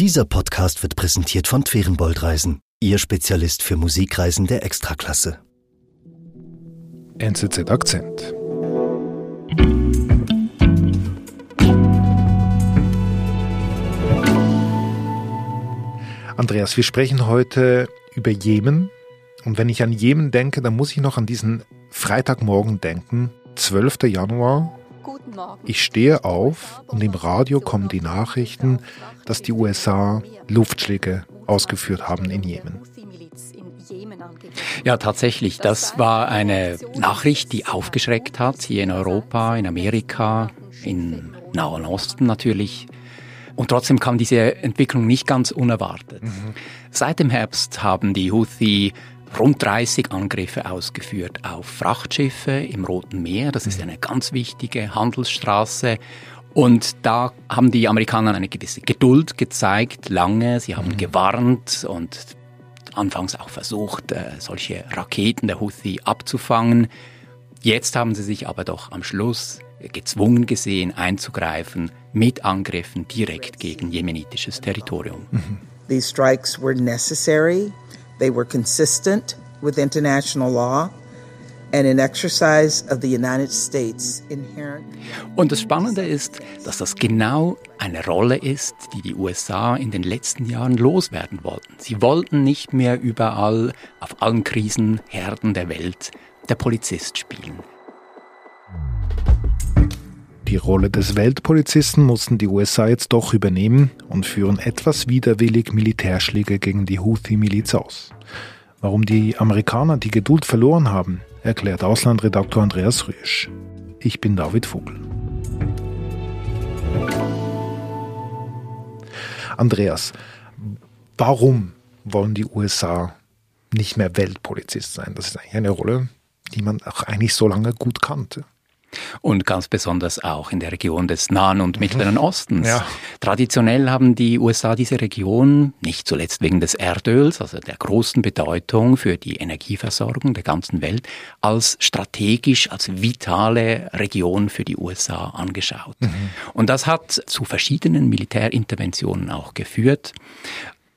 Dieser Podcast wird präsentiert von Twerenbold Reisen, Ihr Spezialist für Musikreisen der Extraklasse. NZZ Akzent. Andreas, wir sprechen heute über Jemen. Und wenn ich an Jemen denke, dann muss ich noch an diesen Freitagmorgen denken, 12. Januar. Ich stehe auf und im Radio kommen die Nachrichten, dass die USA Luftschläge ausgeführt haben in Jemen. Ja, tatsächlich. Das war eine Nachricht, die aufgeschreckt hat, hier in Europa, in Amerika, im Nahen Osten natürlich. Und trotzdem kam diese Entwicklung nicht ganz unerwartet. Mhm. Seit dem Herbst haben die Houthi rund 30 Angriffe ausgeführt auf Frachtschiffe im Roten Meer. Das ist mhm. eine ganz wichtige Handelsstraße. Und da haben die Amerikaner eine gewisse Geduld gezeigt, lange. Sie haben mhm. gewarnt und anfangs auch versucht, äh, solche Raketen der Houthi abzufangen. Jetzt haben sie sich aber doch am Schluss gezwungen gesehen, einzugreifen mit Angriffen direkt gegen jemenitisches Territorium. Mhm. These strikes were necessary. They were consistent with international law. Und das Spannende ist, dass das genau eine Rolle ist, die die USA in den letzten Jahren loswerden wollten. Sie wollten nicht mehr überall auf allen Krisenherden der Welt der Polizist spielen. Die Rolle des Weltpolizisten mussten die USA jetzt doch übernehmen und führen etwas widerwillig Militärschläge gegen die Houthi-Miliz aus. Warum die Amerikaner die Geduld verloren haben, erklärt Auslandredaktor Andreas Rüsch. Ich bin David Vogel. Andreas, warum wollen die USA nicht mehr Weltpolizist sein? Das ist eigentlich eine Rolle, die man auch eigentlich so lange gut kannte und ganz besonders auch in der Region des Nahen und Mittleren Ostens. Ja. Traditionell haben die USA diese Region, nicht zuletzt wegen des Erdöls, also der großen Bedeutung für die Energieversorgung der ganzen Welt, als strategisch, als vitale Region für die USA angeschaut. Mhm. Und das hat zu verschiedenen Militärinterventionen auch geführt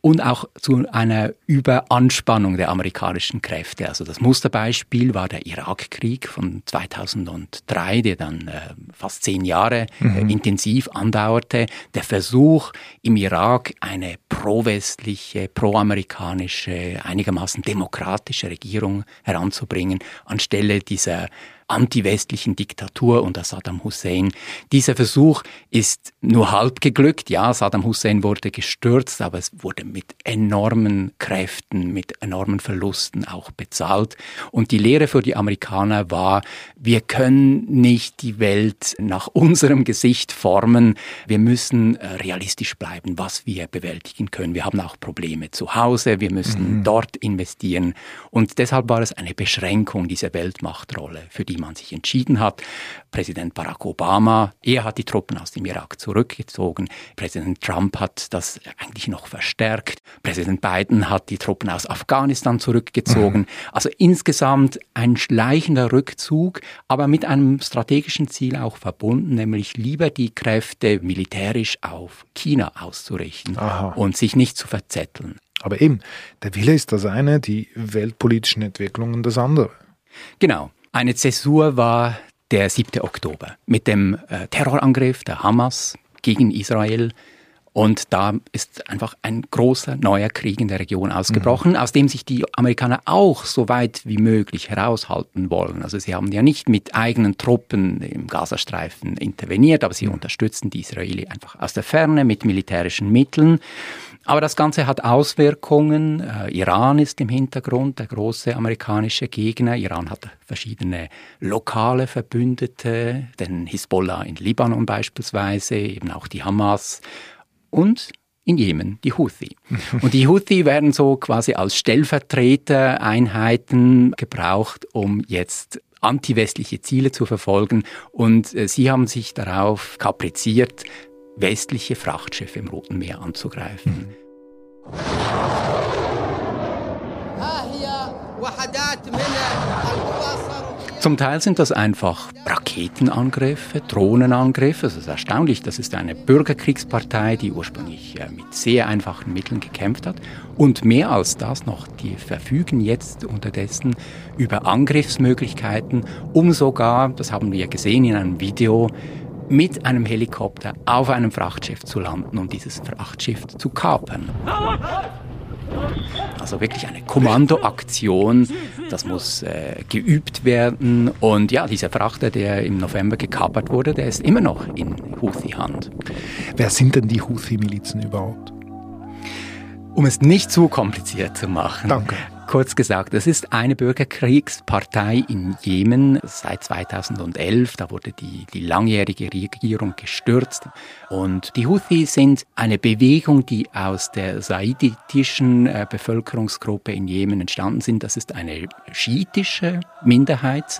und auch zu einer Überanspannung der amerikanischen Kräfte. Also das Musterbeispiel war der Irakkrieg von 2003, der dann äh, fast zehn Jahre äh, mhm. intensiv andauerte. Der Versuch im Irak eine pro-westliche, pro-amerikanische, einigermaßen demokratische Regierung heranzubringen, anstelle dieser antiwestlichen Diktatur unter Saddam Hussein. Dieser Versuch ist nur halb geglückt. Ja, Saddam Hussein wurde gestürzt, aber es wurde mit enormen Kräften, mit enormen Verlusten auch bezahlt. Und die Lehre für die Amerikaner war, wir können nicht die Welt nach unserem Gesicht formen. Wir müssen äh, realistisch bleiben, was wir bewältigen können. Wir haben auch Probleme zu Hause. Wir müssen mhm. dort investieren. Und deshalb war es eine Beschränkung dieser Weltmachtrolle, für die man sich entschieden hat. Präsident Barack Obama, er hat die Truppen aus dem Irak zurückgezogen. Präsident Trump hat das eigentlich noch verstärkt. Präsident Biden hat die Truppen aus Afghanistan zurückgezogen. Mhm. Also insgesamt ein schleichender Rückzug, aber mit einem strategischen Ziel auch verbunden, nämlich lieber die Kräfte militärisch auf China auszurichten Aha. und sich nicht zu verzetteln. Aber eben, der Wille ist das eine, die weltpolitischen Entwicklungen das andere. Genau. Eine Zäsur war der 7. Oktober mit dem äh, Terrorangriff der Hamas gegen Israel. Und da ist einfach ein großer neuer Krieg in der Region ausgebrochen, mhm. aus dem sich die Amerikaner auch so weit wie möglich heraushalten wollen. Also sie haben ja nicht mit eigenen Truppen im Gazastreifen interveniert, aber sie mhm. unterstützen die Israeli einfach aus der Ferne mit militärischen Mitteln. Aber das Ganze hat Auswirkungen. Äh, Iran ist im Hintergrund der große amerikanische Gegner. Iran hat verschiedene lokale Verbündete, den Hisbollah in Libanon beispielsweise, eben auch die Hamas und in Jemen die Houthi. Und die Houthi werden so quasi als Stellvertretereinheiten gebraucht, um jetzt antiwestliche Ziele zu verfolgen. Und äh, sie haben sich darauf kapriziert, westliche Frachtschiffe im Roten Meer anzugreifen. Zum Teil sind das einfach Raketenangriffe, Drohnenangriffe. Es ist erstaunlich, das ist eine Bürgerkriegspartei, die ursprünglich äh, mit sehr einfachen Mitteln gekämpft hat. Und mehr als das noch, die verfügen jetzt unterdessen über Angriffsmöglichkeiten, um sogar, das haben wir gesehen in einem Video, mit einem Helikopter auf einem Frachtschiff zu landen und dieses Frachtschiff zu kapern. Also wirklich eine Kommandoaktion, das muss äh, geübt werden. Und ja, dieser Frachter, der im November gekapert wurde, der ist immer noch in Houthi-Hand. Wer sind denn die Houthi-Milizen überhaupt? Um es nicht zu kompliziert zu machen. Danke. Kurz gesagt, es ist eine Bürgerkriegspartei in Jemen seit 2011. Da wurde die, die langjährige Regierung gestürzt. Und die Houthi sind eine Bewegung, die aus der saiditischen äh, Bevölkerungsgruppe in Jemen entstanden sind. Das ist eine schiitische Minderheit.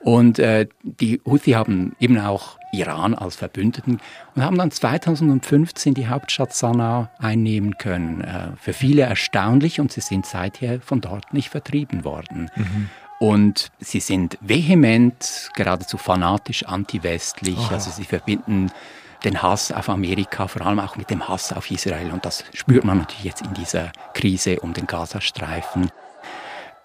Und äh, die Houthi haben eben auch Iran als Verbündeten und haben dann 2015 die Hauptstadt Sanaa einnehmen können. Äh, für viele erstaunlich und sie sind seither von dort nicht vertrieben worden. Mhm. Und sie sind vehement, geradezu fanatisch anti-westlich. Oh. Also sie verbinden den Hass auf Amerika, vor allem auch mit dem Hass auf Israel. Und das spürt man natürlich jetzt in dieser Krise um den Gazastreifen.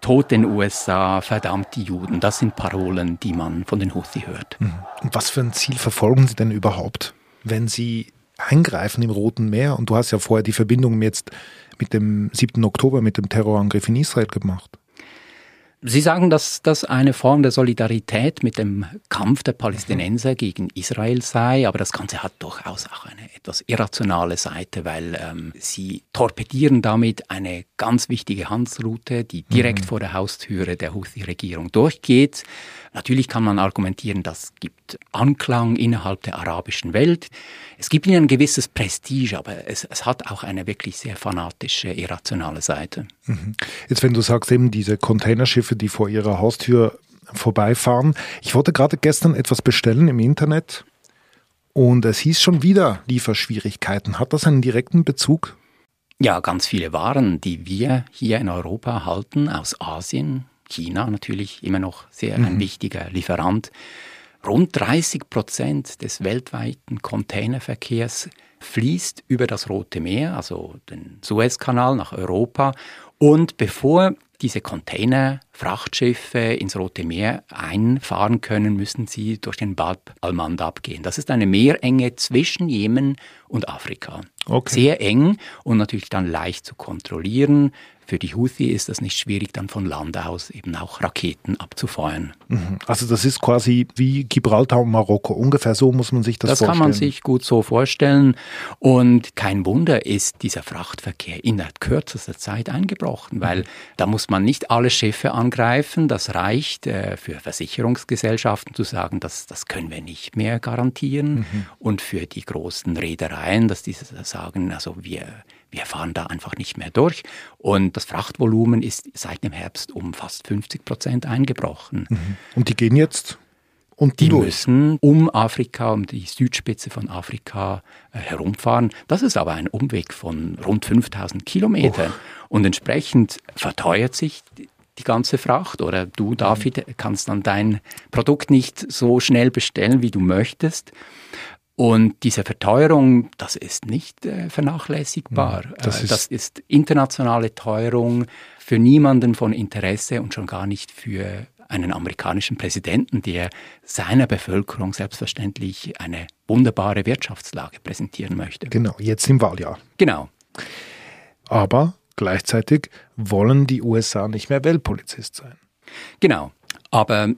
Tod den USA, verdammt die Juden, das sind Parolen, die man von den Houthi hört. Mhm. Und was für ein Ziel verfolgen Sie denn überhaupt, wenn Sie eingreifen im Roten Meer? Und du hast ja vorher die Verbindung jetzt mit dem 7. Oktober, mit dem Terrorangriff in Israel gemacht. Sie sagen, dass das eine Form der Solidarität mit dem Kampf der Palästinenser gegen Israel sei, aber das Ganze hat durchaus auch eine etwas irrationale Seite, weil ähm, sie torpedieren damit eine ganz wichtige Handelsroute, die direkt mhm. vor der Haustüre der Houthi-Regierung durchgeht. Natürlich kann man argumentieren, das gibt Anklang innerhalb der arabischen Welt. Es gibt ihnen ein gewisses Prestige, aber es, es hat auch eine wirklich sehr fanatische, irrationale Seite. Mhm. Jetzt, wenn du sagst, eben diese Containerschiffe, die vor ihrer Haustür vorbeifahren. Ich wollte gerade gestern etwas bestellen im Internet und es hieß schon wieder Lieferschwierigkeiten. Hat das einen direkten Bezug? Ja, ganz viele Waren, die wir hier in Europa halten, aus Asien, China natürlich immer noch sehr mhm. ein wichtiger Lieferant. Rund 30 Prozent des weltweiten Containerverkehrs fließt über das Rote Meer, also den Suezkanal nach Europa. Und bevor diese Container, Frachtschiffe ins Rote Meer einfahren können, müssen sie durch den Bab al-Mandab gehen. Das ist eine Meerenge zwischen Jemen und Afrika. Okay. Sehr eng und natürlich dann leicht zu kontrollieren. Für die Houthi ist das nicht schwierig, dann von Land aus eben auch Raketen abzufeuern. Mhm. Also das ist quasi wie Gibraltar und Marokko. Ungefähr so muss man sich das, das vorstellen. Das kann man sich gut so vorstellen. Und kein Wunder ist dieser Frachtverkehr innerhalb kürzester Zeit eingebrochen, weil da muss man nicht alle Schiffe angreifen. Das reicht äh, für Versicherungsgesellschaften zu sagen, dass das können wir nicht mehr garantieren. Mhm. Und für die großen Reedereien, dass diese sagen, also wir wir fahren da einfach nicht mehr durch. Und das Frachtvolumen ist seit dem Herbst um fast 50 Prozent eingebrochen. Mhm. Und die gehen jetzt und die durch. müssen um Afrika, um die Südspitze von Afrika äh, herumfahren. Das ist aber ein Umweg von rund 5000 Kilometern. Oh. Und entsprechend verteuert sich die ganze Fracht. Oder du, David, kannst dann dein Produkt nicht so schnell bestellen, wie du möchtest. Und diese Verteuerung, das ist nicht äh, vernachlässigbar. Das ist, das ist internationale Teuerung für niemanden von Interesse und schon gar nicht für einen amerikanischen Präsidenten, der seiner Bevölkerung selbstverständlich eine wunderbare Wirtschaftslage präsentieren möchte. Genau, jetzt im Wahljahr. Genau. Aber gleichzeitig wollen die USA nicht mehr Weltpolizist sein. Genau. Aber äh,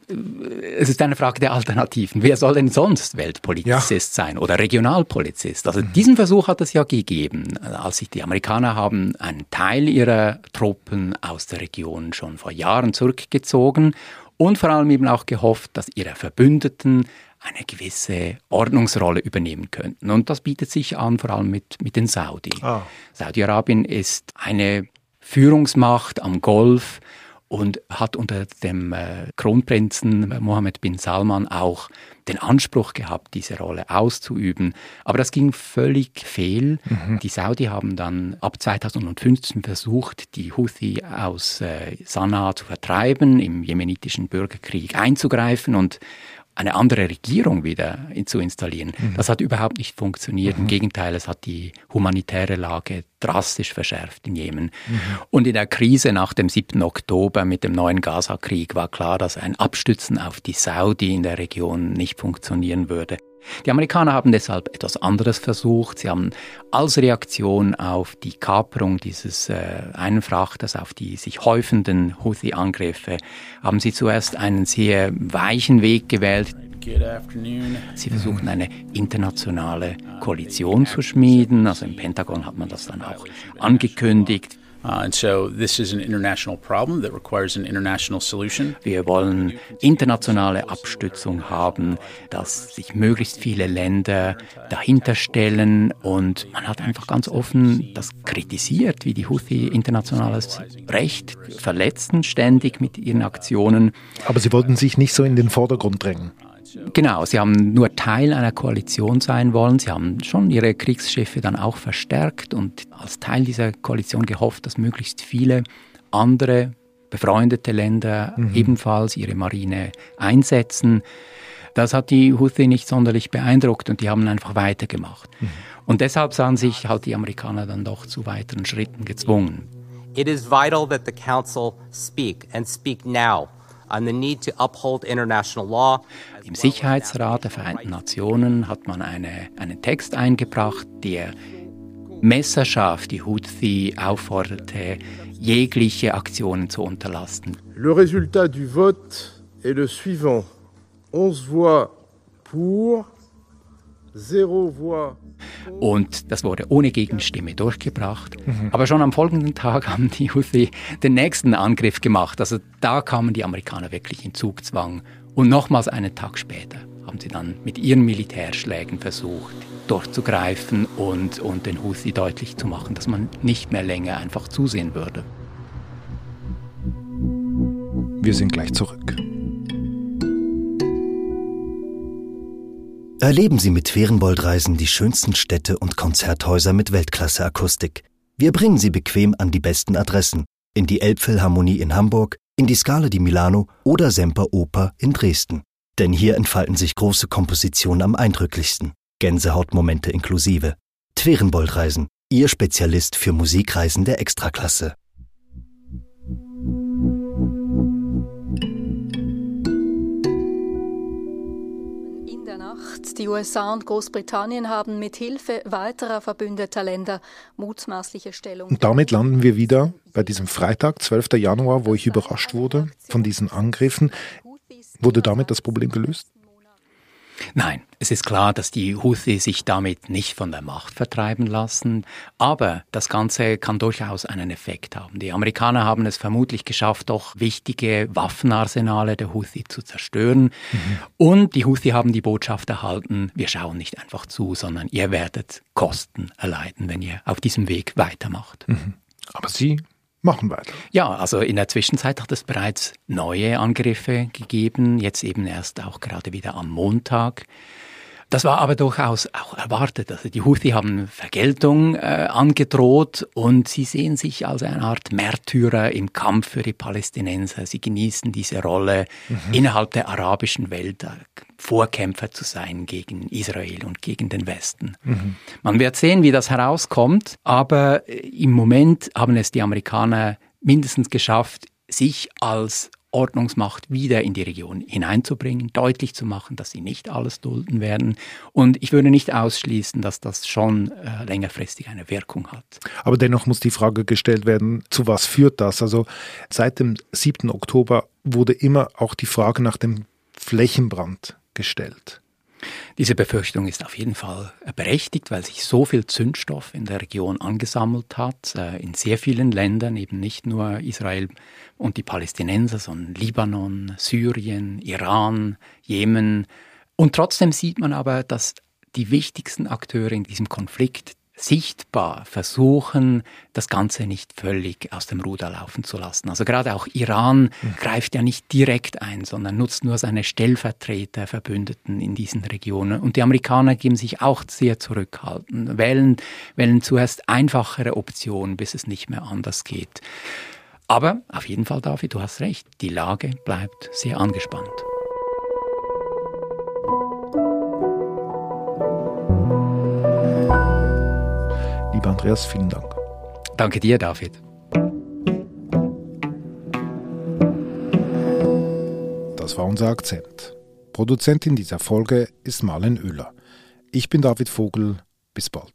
es ist eine Frage der Alternativen. Wer soll denn sonst Weltpolizist ja. sein oder Regionalpolizist? Also mhm. diesen Versuch hat es ja gegeben, als sich die Amerikaner haben einen Teil ihrer Truppen aus der Region schon vor Jahren zurückgezogen und vor allem eben auch gehofft, dass ihre Verbündeten eine gewisse Ordnungsrolle übernehmen könnten. Und das bietet sich an, vor allem mit, mit den Saudi. Ah. Saudi-Arabien ist eine Führungsmacht am Golf und hat unter dem äh, Kronprinzen Mohammed bin Salman auch den Anspruch gehabt, diese Rolle auszuüben. Aber das ging völlig fehl. Mhm. Die Saudi haben dann ab 2015 versucht, die Houthi aus äh, Sanaa zu vertreiben, im jemenitischen Bürgerkrieg einzugreifen und eine andere Regierung wieder zu installieren. Mhm. Das hat überhaupt nicht funktioniert. Mhm. Im Gegenteil, es hat die humanitäre Lage drastisch verschärft in Jemen. Mhm. Und in der Krise nach dem 7. Oktober mit dem neuen Gaza-Krieg war klar, dass ein Abstützen auf die Saudi in der Region nicht funktionieren würde. Die Amerikaner haben deshalb etwas anderes versucht. Sie haben als Reaktion auf die Kaperung dieses äh, einen Frachters, auf die sich häufenden Houthi-Angriffe, haben sie zuerst einen sehr weichen Weg gewählt. Sie versuchten eine internationale Koalition zu schmieden. Also im Pentagon hat man das dann auch angekündigt. Uh, and so this is an international problem that requires an international solution. Wir wollen internationale Abstützung haben, dass sich möglichst viele Länder dahinter stellen und man hat einfach ganz offen das kritisiert, wie die Houthi internationales Recht verletzen ständig mit ihren Aktionen. Aber sie wollten sich nicht so in den Vordergrund drängen. Genau, sie haben nur Teil einer Koalition sein wollen. Sie haben schon ihre Kriegsschiffe dann auch verstärkt und als Teil dieser Koalition gehofft, dass möglichst viele andere befreundete Länder mhm. ebenfalls ihre Marine einsetzen. Das hat die Houthi nicht sonderlich beeindruckt und die haben einfach weitergemacht. Mhm. Und deshalb sahen sich halt die Amerikaner dann doch zu weiteren Schritten gezwungen. It is vital that the Council speak and speak now on the need to uphold international law. Im Sicherheitsrat der Vereinten Nationen hat man eine, einen Text eingebracht, der messerscharf die Houthi aufforderte, jegliche Aktionen zu unterlassen. Le résultat du vote est le suivant. 11 voix pour, 0 voix und das wurde ohne Gegenstimme durchgebracht. Mhm. Aber schon am folgenden Tag haben die Houthi den nächsten Angriff gemacht. Also da kamen die Amerikaner wirklich in Zugzwang. Und nochmals einen Tag später haben sie dann mit ihren Militärschlägen versucht, durchzugreifen und, und den Houthi deutlich zu machen, dass man nicht mehr länger einfach zusehen würde. Wir sind gleich zurück. Erleben Sie mit Ferienboldreisen die schönsten Städte und Konzerthäuser mit Weltklasse-Akustik. Wir bringen Sie bequem an die besten Adressen. In die Elbphilharmonie in Hamburg, in die Scala di Milano oder Semper Oper in Dresden. Denn hier entfalten sich große Kompositionen am eindrücklichsten. Gänsehautmomente inklusive. Twerenboldreisen, Ihr Spezialist für Musikreisen der Extraklasse. Die USA und Großbritannien haben mit Hilfe weiterer verbündeter Länder mutmaßliche Stellung. Und damit landen wir wieder bei diesem Freitag, 12. Januar, wo ich überrascht wurde von diesen Angriffen. Wurde damit das Problem gelöst? Nein, es ist klar, dass die Houthi sich damit nicht von der Macht vertreiben lassen, aber das Ganze kann durchaus einen Effekt haben. Die Amerikaner haben es vermutlich geschafft, doch wichtige Waffenarsenale der Houthi zu zerstören mhm. und die Houthi haben die Botschaft erhalten, wir schauen nicht einfach zu, sondern ihr werdet Kosten erleiden, wenn ihr auf diesem Weg weitermacht. Mhm. Aber Sie machen weiter. Ja, also in der Zwischenzeit hat es bereits neue Angriffe gegeben, jetzt eben erst auch gerade wieder am Montag. Das war aber durchaus auch erwartet. Also die Houthi haben Vergeltung äh, angedroht und sie sehen sich als eine Art Märtyrer im Kampf für die Palästinenser. Sie genießen diese Rolle mhm. innerhalb der arabischen Welt, äh, Vorkämpfer zu sein gegen Israel und gegen den Westen. Mhm. Man wird sehen, wie das herauskommt, aber äh, im Moment haben es die Amerikaner mindestens geschafft, sich als Ordnungsmacht wieder in die Region hineinzubringen, deutlich zu machen, dass sie nicht alles dulden werden. Und ich würde nicht ausschließen, dass das schon äh, längerfristig eine Wirkung hat. Aber dennoch muss die Frage gestellt werden, zu was führt das? Also seit dem 7. Oktober wurde immer auch die Frage nach dem Flächenbrand gestellt. Diese Befürchtung ist auf jeden Fall berechtigt, weil sich so viel Zündstoff in der Region angesammelt hat, äh, in sehr vielen Ländern, eben nicht nur Israel und die Palästinenser, sondern Libanon, Syrien, Iran, Jemen. Und trotzdem sieht man aber, dass die wichtigsten Akteure in diesem Konflikt sichtbar versuchen, das Ganze nicht völlig aus dem Ruder laufen zu lassen. Also gerade auch Iran mhm. greift ja nicht direkt ein, sondern nutzt nur seine Stellvertreter, Verbündeten in diesen Regionen. Und die Amerikaner geben sich auch sehr zurückhaltend, wählen, wählen zuerst einfachere Optionen, bis es nicht mehr anders geht. Aber auf jeden Fall, David, du hast recht, die Lage bleibt sehr angespannt. Andreas, vielen Dank. Danke dir, David. Das war unser Akzent. Produzentin dieser Folge ist Marlen Oehler. Ich bin David Vogel. Bis bald.